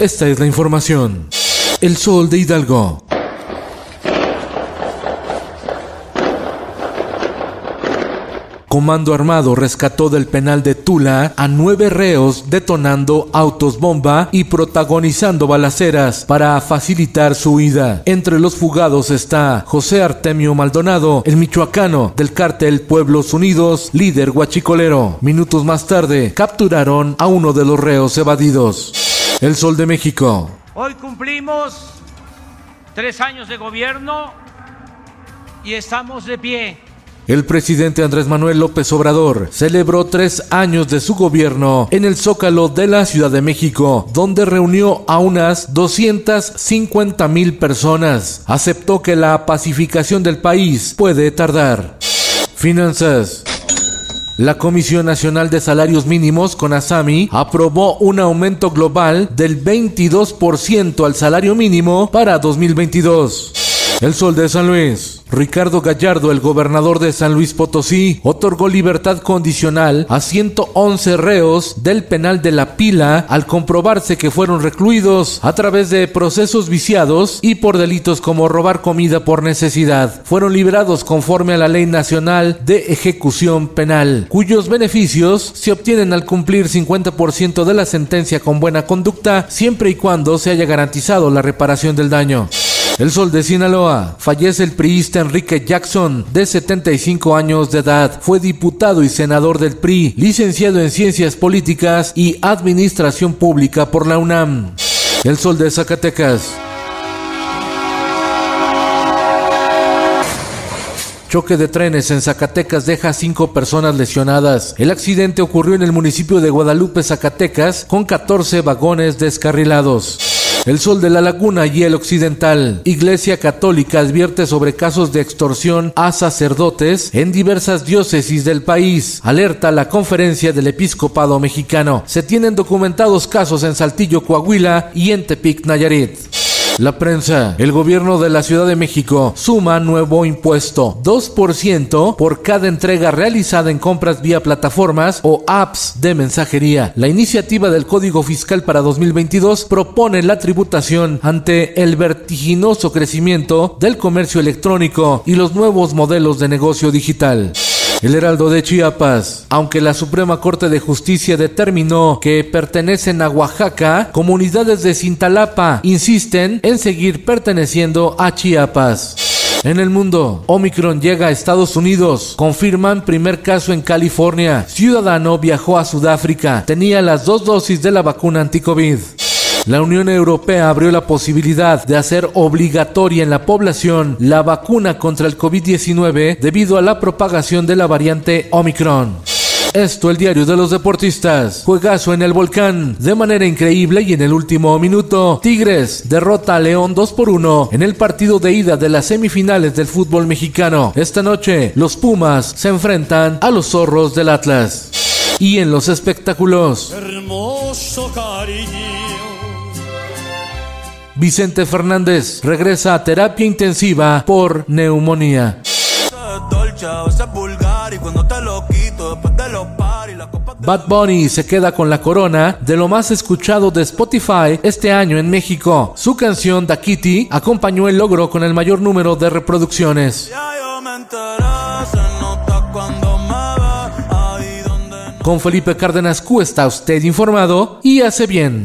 Esta es la información. El sol de Hidalgo. Comando Armado rescató del penal de Tula a nueve reos detonando autos bomba y protagonizando balaceras para facilitar su huida. Entre los fugados está José Artemio Maldonado, el michoacano del cártel Pueblos Unidos, líder guachicolero. Minutos más tarde capturaron a uno de los reos evadidos. El Sol de México. Hoy cumplimos tres años de gobierno y estamos de pie. El presidente Andrés Manuel López Obrador celebró tres años de su gobierno en el Zócalo de la Ciudad de México, donde reunió a unas 250 mil personas. Aceptó que la pacificación del país puede tardar. Finanzas. La Comisión Nacional de Salarios Mínimos, CONASAMI, aprobó un aumento global del 22% al salario mínimo para 2022. El Sol de San Luis. Ricardo Gallardo, el gobernador de San Luis Potosí, otorgó libertad condicional a 111 reos del penal de la pila al comprobarse que fueron recluidos a través de procesos viciados y por delitos como robar comida por necesidad. Fueron liberados conforme a la Ley Nacional de Ejecución Penal, cuyos beneficios se obtienen al cumplir 50% de la sentencia con buena conducta siempre y cuando se haya garantizado la reparación del daño. El Sol de Sinaloa. Fallece el priista Enrique Jackson, de 75 años de edad. Fue diputado y senador del PRI, licenciado en Ciencias Políticas y Administración Pública por la UNAM. El Sol de Zacatecas. Choque de trenes en Zacatecas deja cinco personas lesionadas. El accidente ocurrió en el municipio de Guadalupe, Zacatecas, con 14 vagones descarrilados. El Sol de la Laguna y el Occidental. Iglesia Católica advierte sobre casos de extorsión a sacerdotes en diversas diócesis del país. Alerta la conferencia del episcopado mexicano. Se tienen documentados casos en Saltillo, Coahuila y en Tepic, Nayarit. La prensa. El gobierno de la Ciudad de México suma nuevo impuesto, 2% por cada entrega realizada en compras vía plataformas o apps de mensajería. La iniciativa del Código Fiscal para 2022 propone la tributación ante el vertiginoso crecimiento del comercio electrónico y los nuevos modelos de negocio digital. El Heraldo de Chiapas. Aunque la Suprema Corte de Justicia determinó que pertenecen a Oaxaca, comunidades de Cintalapa insisten en seguir perteneciendo a Chiapas. En el mundo, Omicron llega a Estados Unidos. Confirman primer caso en California. Ciudadano viajó a Sudáfrica. Tenía las dos dosis de la vacuna anti-COVID. La Unión Europea abrió la posibilidad de hacer obligatoria en la población la vacuna contra el COVID-19 debido a la propagación de la variante Omicron. Esto el diario de los deportistas. Juegazo en el volcán. De manera increíble y en el último minuto, Tigres derrota a León 2 por 1 en el partido de ida de las semifinales del fútbol mexicano. Esta noche, los Pumas se enfrentan a los zorros del Atlas. Y en los espectáculos. Hermoso cariño. Vicente Fernández regresa a terapia intensiva por neumonía. Bad Bunny se queda con la corona de lo más escuchado de Spotify este año en México. Su canción Da Kitty acompañó el logro con el mayor número de reproducciones. Con Felipe Cárdenas Q está usted informado y hace bien.